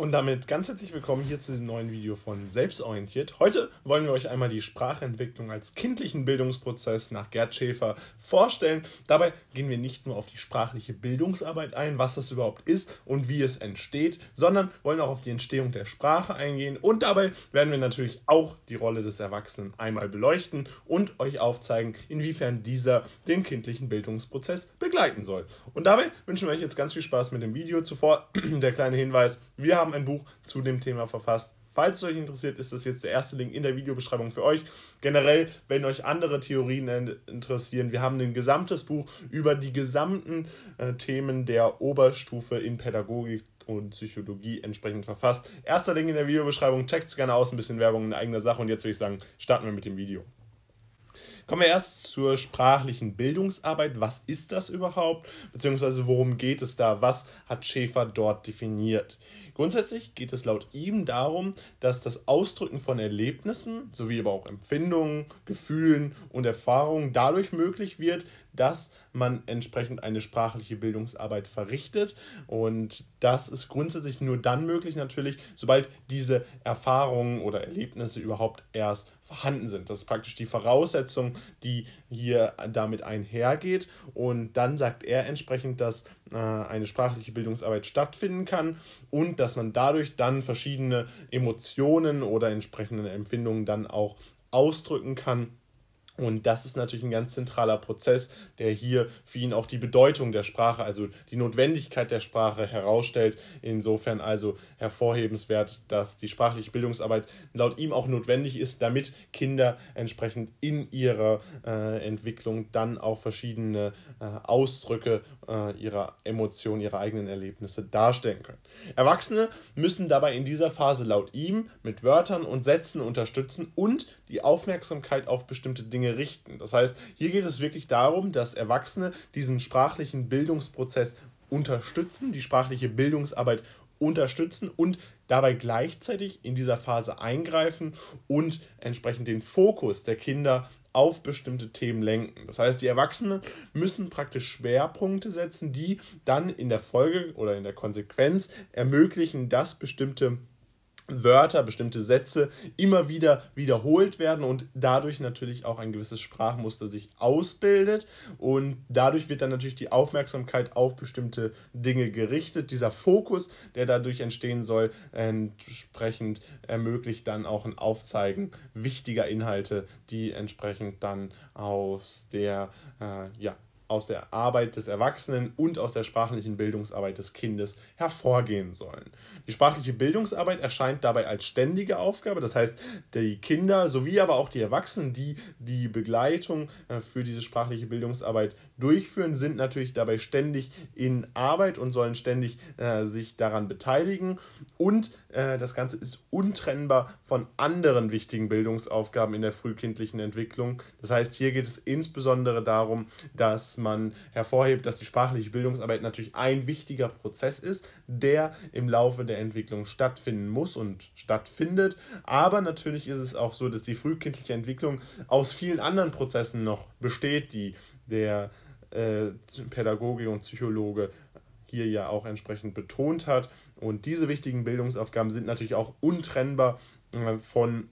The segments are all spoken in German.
Und damit ganz herzlich willkommen hier zu dem neuen Video von Selbstorientiert. Heute wollen wir euch einmal die Sprachentwicklung als kindlichen Bildungsprozess nach Gerd Schäfer vorstellen. Dabei gehen wir nicht nur auf die sprachliche Bildungsarbeit ein, was das überhaupt ist und wie es entsteht, sondern wollen auch auf die Entstehung der Sprache eingehen. Und dabei werden wir natürlich auch die Rolle des Erwachsenen einmal beleuchten und euch aufzeigen, inwiefern dieser den kindlichen Bildungsprozess begleiten soll. Und dabei wünschen wir euch jetzt ganz viel Spaß mit dem Video. Zuvor der kleine Hinweis, wir haben haben ein Buch zu dem Thema verfasst. Falls es euch interessiert, ist das jetzt der erste Link in der Videobeschreibung für euch. Generell, wenn euch andere Theorien interessieren, wir haben ein gesamtes Buch über die gesamten äh, Themen der Oberstufe in Pädagogik und Psychologie entsprechend verfasst. Erster Link in der Videobeschreibung, checkt es gerne aus, ein bisschen Werbung in eigener Sache und jetzt würde ich sagen, starten wir mit dem Video. Kommen wir erst zur sprachlichen Bildungsarbeit. Was ist das überhaupt? Beziehungsweise worum geht es da? Was hat Schäfer dort definiert? Grundsätzlich geht es laut ihm darum, dass das Ausdrücken von Erlebnissen sowie aber auch Empfindungen, Gefühlen und Erfahrungen dadurch möglich wird, dass man entsprechend eine sprachliche Bildungsarbeit verrichtet. Und das ist grundsätzlich nur dann möglich natürlich, sobald diese Erfahrungen oder Erlebnisse überhaupt erst vorhanden sind. Das ist praktisch die Voraussetzung, die hier damit einhergeht. Und dann sagt er entsprechend, dass äh, eine sprachliche Bildungsarbeit stattfinden kann und dass man dadurch dann verschiedene Emotionen oder entsprechende Empfindungen dann auch ausdrücken kann und das ist natürlich ein ganz zentraler Prozess, der hier für ihn auch die Bedeutung der Sprache, also die Notwendigkeit der Sprache herausstellt. Insofern also hervorhebenswert, dass die sprachliche Bildungsarbeit laut ihm auch notwendig ist, damit Kinder entsprechend in ihrer äh, Entwicklung dann auch verschiedene äh, Ausdrücke äh, ihrer Emotionen, ihrer eigenen Erlebnisse darstellen können. Erwachsene müssen dabei in dieser Phase laut ihm mit Wörtern und Sätzen unterstützen und die Aufmerksamkeit auf bestimmte Dinge richten. Das heißt, hier geht es wirklich darum, dass Erwachsene diesen sprachlichen Bildungsprozess unterstützen, die sprachliche Bildungsarbeit unterstützen und dabei gleichzeitig in dieser Phase eingreifen und entsprechend den Fokus der Kinder auf bestimmte Themen lenken. Das heißt, die Erwachsenen müssen praktisch Schwerpunkte setzen, die dann in der Folge oder in der Konsequenz ermöglichen, dass bestimmte Wörter, bestimmte Sätze immer wieder wiederholt werden und dadurch natürlich auch ein gewisses Sprachmuster sich ausbildet und dadurch wird dann natürlich die Aufmerksamkeit auf bestimmte Dinge gerichtet. Dieser Fokus, der dadurch entstehen soll, entsprechend ermöglicht dann auch ein Aufzeigen wichtiger Inhalte, die entsprechend dann aus der äh, ja, aus der Arbeit des Erwachsenen und aus der sprachlichen Bildungsarbeit des Kindes hervorgehen sollen. Die sprachliche Bildungsarbeit erscheint dabei als ständige Aufgabe, das heißt, die Kinder sowie aber auch die Erwachsenen, die die Begleitung äh, für diese sprachliche Bildungsarbeit durchführen, sind natürlich dabei ständig in Arbeit und sollen ständig äh, sich daran beteiligen. Und äh, das Ganze ist untrennbar von anderen wichtigen Bildungsaufgaben in der frühkindlichen Entwicklung. Das heißt, hier geht es insbesondere darum, dass man hervorhebt, dass die sprachliche Bildungsarbeit natürlich ein wichtiger Prozess ist, der im Laufe der Entwicklung stattfinden muss und stattfindet. Aber natürlich ist es auch so, dass die frühkindliche Entwicklung aus vielen anderen Prozessen noch besteht, die der äh, Pädagoge und Psychologe hier ja auch entsprechend betont hat. Und diese wichtigen Bildungsaufgaben sind natürlich auch untrennbar äh, von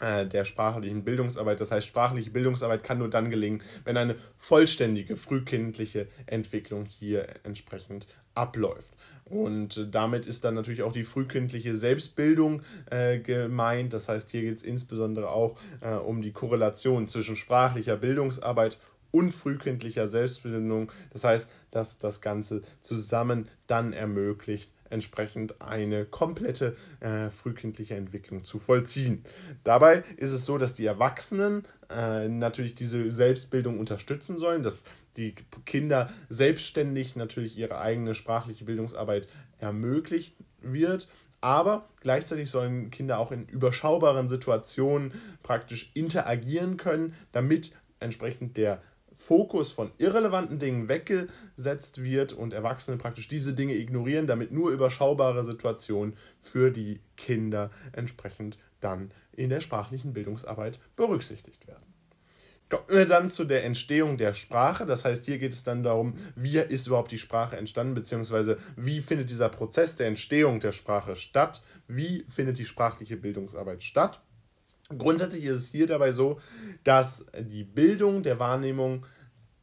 äh, der sprachlichen Bildungsarbeit. Das heißt, sprachliche Bildungsarbeit kann nur dann gelingen, wenn eine vollständige frühkindliche Entwicklung hier entsprechend abläuft. Und damit ist dann natürlich auch die frühkindliche Selbstbildung äh, gemeint. Das heißt, hier geht es insbesondere auch äh, um die Korrelation zwischen sprachlicher Bildungsarbeit und frühkindlicher Selbstbildung. Das heißt, dass das Ganze zusammen dann ermöglicht, entsprechend eine komplette äh, frühkindliche Entwicklung zu vollziehen. Dabei ist es so, dass die Erwachsenen äh, natürlich diese Selbstbildung unterstützen sollen, dass die Kinder selbstständig natürlich ihre eigene sprachliche Bildungsarbeit ermöglicht wird. Aber gleichzeitig sollen Kinder auch in überschaubaren Situationen praktisch interagieren können, damit entsprechend der Fokus von irrelevanten Dingen weggesetzt wird und Erwachsene praktisch diese Dinge ignorieren, damit nur überschaubare Situationen für die Kinder entsprechend dann in der sprachlichen Bildungsarbeit berücksichtigt werden. Kommen wir dann zu der Entstehung der Sprache. Das heißt, hier geht es dann darum, wie ist überhaupt die Sprache entstanden, beziehungsweise wie findet dieser Prozess der Entstehung der Sprache statt, wie findet die sprachliche Bildungsarbeit statt. Grundsätzlich ist es hier dabei so, dass die Bildung der Wahrnehmung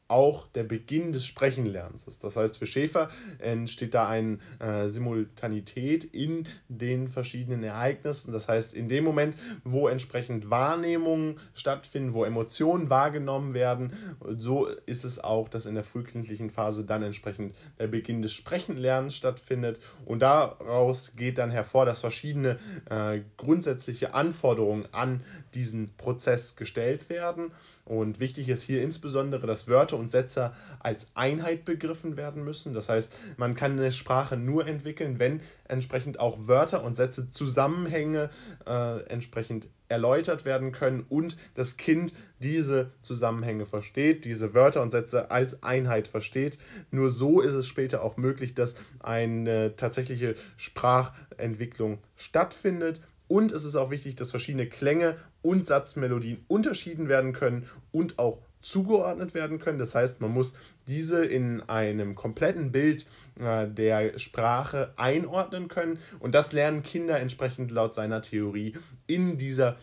auch der Beginn des Sprechenlernens ist. Das heißt, für Schäfer entsteht da eine äh, Simultanität in den verschiedenen Ereignissen. Das heißt, in dem Moment, wo entsprechend Wahrnehmungen stattfinden, wo Emotionen wahrgenommen werden, so ist es auch, dass in der frühkindlichen Phase dann entsprechend der Beginn des Sprechenlernens stattfindet. Und daraus geht dann hervor, dass verschiedene äh, grundsätzliche Anforderungen an diesen Prozess gestellt werden. Und wichtig ist hier insbesondere, dass Wörter und Sätze als Einheit begriffen werden müssen. Das heißt, man kann eine Sprache nur entwickeln, wenn entsprechend auch Wörter und Sätze Zusammenhänge äh, entsprechend erläutert werden können und das Kind diese Zusammenhänge versteht, diese Wörter und Sätze als Einheit versteht. Nur so ist es später auch möglich, dass eine tatsächliche Sprachentwicklung stattfindet. Und es ist auch wichtig, dass verschiedene Klänge und Satzmelodien unterschieden werden können und auch zugeordnet werden können. Das heißt, man muss diese in einem kompletten Bild äh, der Sprache einordnen können. Und das lernen Kinder entsprechend laut seiner Theorie in dieser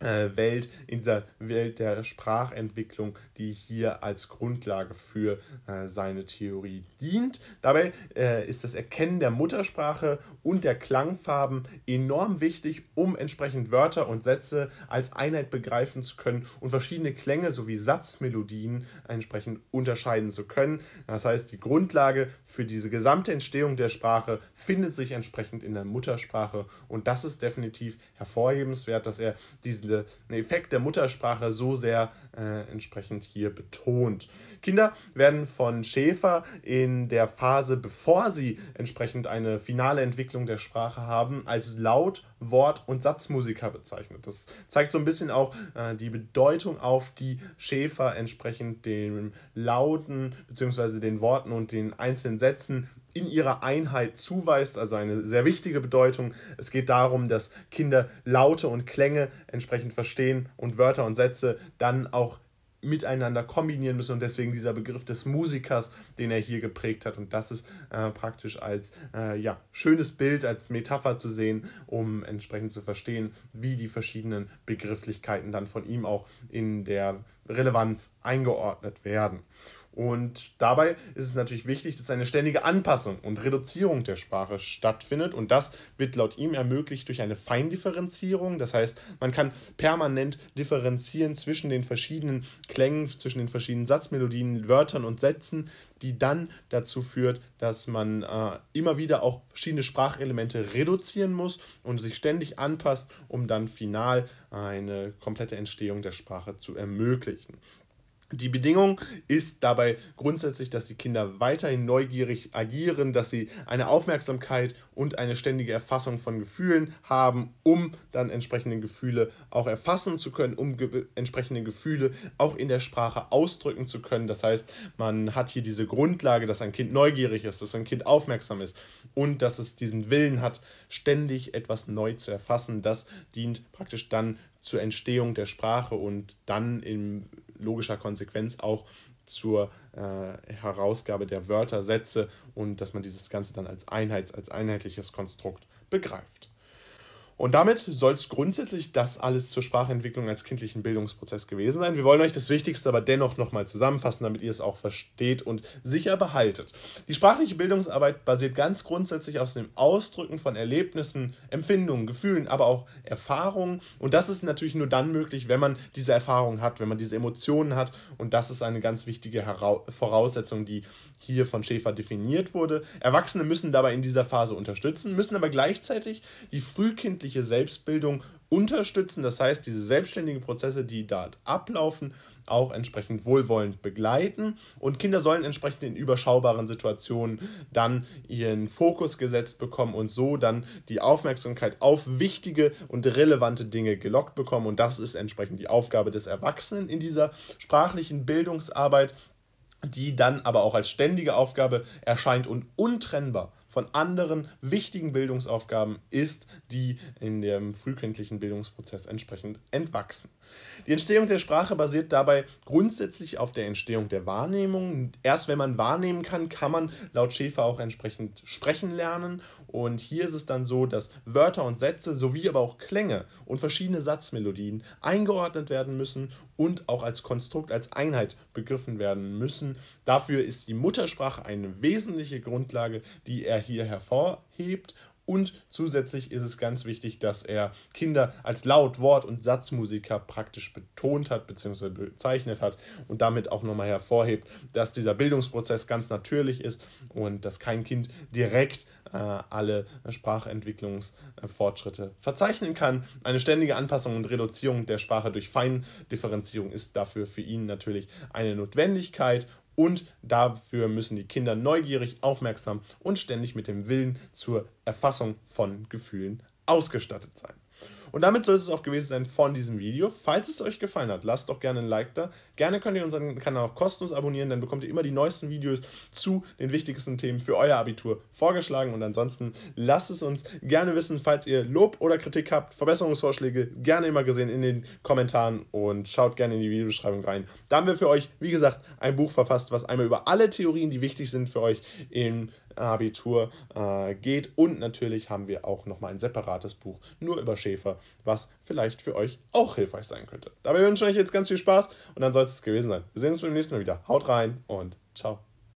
Welt, in dieser Welt der Sprachentwicklung, die hier als Grundlage für äh, seine Theorie dient. Dabei äh, ist das Erkennen der Muttersprache und der Klangfarben enorm wichtig, um entsprechend Wörter und Sätze als Einheit begreifen zu können und verschiedene Klänge sowie Satzmelodien entsprechend unterscheiden zu können. Das heißt, die Grundlage für diese gesamte Entstehung der Sprache findet sich entsprechend in der Muttersprache und das ist definitiv hervorhebenswert, dass er diesen diesen Effekt der Muttersprache so sehr äh, entsprechend hier betont. Kinder werden von Schäfer in der Phase, bevor sie entsprechend eine finale Entwicklung der Sprache haben, als Laut, Wort und Satzmusiker bezeichnet. Das zeigt so ein bisschen auch äh, die Bedeutung auf, die Schäfer entsprechend den Lauten bzw. den Worten und den einzelnen Sätzen in ihrer Einheit zuweist, also eine sehr wichtige Bedeutung. Es geht darum, dass Kinder Laute und Klänge entsprechend verstehen und Wörter und Sätze dann auch miteinander kombinieren müssen und deswegen dieser Begriff des Musikers, den er hier geprägt hat und das ist äh, praktisch als äh, ja, schönes Bild, als Metapher zu sehen, um entsprechend zu verstehen, wie die verschiedenen Begrifflichkeiten dann von ihm auch in der Relevanz eingeordnet werden. Und dabei ist es natürlich wichtig, dass eine ständige Anpassung und Reduzierung der Sprache stattfindet. Und das wird laut ihm ermöglicht durch eine Feindifferenzierung. Das heißt, man kann permanent differenzieren zwischen den verschiedenen Klängen, zwischen den verschiedenen Satzmelodien, Wörtern und Sätzen, die dann dazu führt, dass man äh, immer wieder auch verschiedene Sprachelemente reduzieren muss und sich ständig anpasst, um dann final eine komplette Entstehung der Sprache zu ermöglichen. Die Bedingung ist dabei grundsätzlich, dass die Kinder weiterhin neugierig agieren, dass sie eine Aufmerksamkeit und eine ständige Erfassung von Gefühlen haben, um dann entsprechende Gefühle auch erfassen zu können, um ge entsprechende Gefühle auch in der Sprache ausdrücken zu können. Das heißt, man hat hier diese Grundlage, dass ein Kind neugierig ist, dass ein Kind aufmerksam ist und dass es diesen Willen hat, ständig etwas neu zu erfassen. Das dient praktisch dann zur Entstehung der Sprache und dann in logischer Konsequenz auch zur äh, Herausgabe der Wörter, Sätze und dass man dieses Ganze dann als Einheits-, als einheitliches Konstrukt begreift. Und damit soll es grundsätzlich das alles zur Sprachentwicklung als kindlichen Bildungsprozess gewesen sein. Wir wollen euch das Wichtigste aber dennoch nochmal zusammenfassen, damit ihr es auch versteht und sicher behaltet. Die sprachliche Bildungsarbeit basiert ganz grundsätzlich aus dem Ausdrücken von Erlebnissen, Empfindungen, Gefühlen, aber auch Erfahrungen. Und das ist natürlich nur dann möglich, wenn man diese Erfahrungen hat, wenn man diese Emotionen hat. Und das ist eine ganz wichtige Voraussetzung, die hier von Schäfer definiert wurde. Erwachsene müssen dabei in dieser Phase unterstützen, müssen aber gleichzeitig die frühkindliche Selbstbildung unterstützen. Das heißt, diese selbstständigen Prozesse, die dort ablaufen, auch entsprechend wohlwollend begleiten. Und Kinder sollen entsprechend in überschaubaren Situationen dann ihren Fokus gesetzt bekommen und so dann die Aufmerksamkeit auf wichtige und relevante Dinge gelockt bekommen. Und das ist entsprechend die Aufgabe des Erwachsenen in dieser sprachlichen Bildungsarbeit die dann aber auch als ständige Aufgabe erscheint und untrennbar von anderen wichtigen Bildungsaufgaben ist, die in dem frühkindlichen Bildungsprozess entsprechend entwachsen. Die Entstehung der Sprache basiert dabei grundsätzlich auf der Entstehung der Wahrnehmung. Erst wenn man wahrnehmen kann, kann man laut Schäfer auch entsprechend sprechen lernen. Und hier ist es dann so, dass Wörter und Sätze sowie aber auch Klänge und verschiedene Satzmelodien eingeordnet werden müssen und auch als Konstrukt, als Einheit begriffen werden müssen. Dafür ist die Muttersprache eine wesentliche Grundlage, die er hier hervorhebt und zusätzlich ist es ganz wichtig, dass er Kinder als Laut-, Wort- und Satzmusiker praktisch betont hat bzw. bezeichnet hat und damit auch nochmal hervorhebt, dass dieser Bildungsprozess ganz natürlich ist und dass kein Kind direkt äh, alle Sprachentwicklungsfortschritte verzeichnen kann. Eine ständige Anpassung und Reduzierung der Sprache durch Feindifferenzierung ist dafür für ihn natürlich eine Notwendigkeit und dafür müssen die Kinder neugierig, aufmerksam und ständig mit dem Willen zur Erfassung von Gefühlen ausgestattet sein. Und damit soll es auch gewesen sein von diesem Video. Falls es euch gefallen hat, lasst doch gerne ein Like da. Gerne könnt ihr unseren Kanal auch kostenlos abonnieren, dann bekommt ihr immer die neuesten Videos zu den wichtigsten Themen für euer Abitur vorgeschlagen. Und ansonsten lasst es uns gerne wissen, falls ihr Lob oder Kritik habt, Verbesserungsvorschläge, gerne immer gesehen in den Kommentaren und schaut gerne in die Videobeschreibung rein. Da haben wir für euch, wie gesagt, ein Buch verfasst, was einmal über alle Theorien, die wichtig sind für euch im Abitur äh, geht. Und natürlich haben wir auch nochmal ein separates Buch nur über Schäfer, was vielleicht für euch auch hilfreich sein könnte. Dabei wünsche ich euch jetzt ganz viel Spaß und dann soll es gewesen sein. Wir sehen uns beim nächsten Mal wieder. Haut rein und ciao.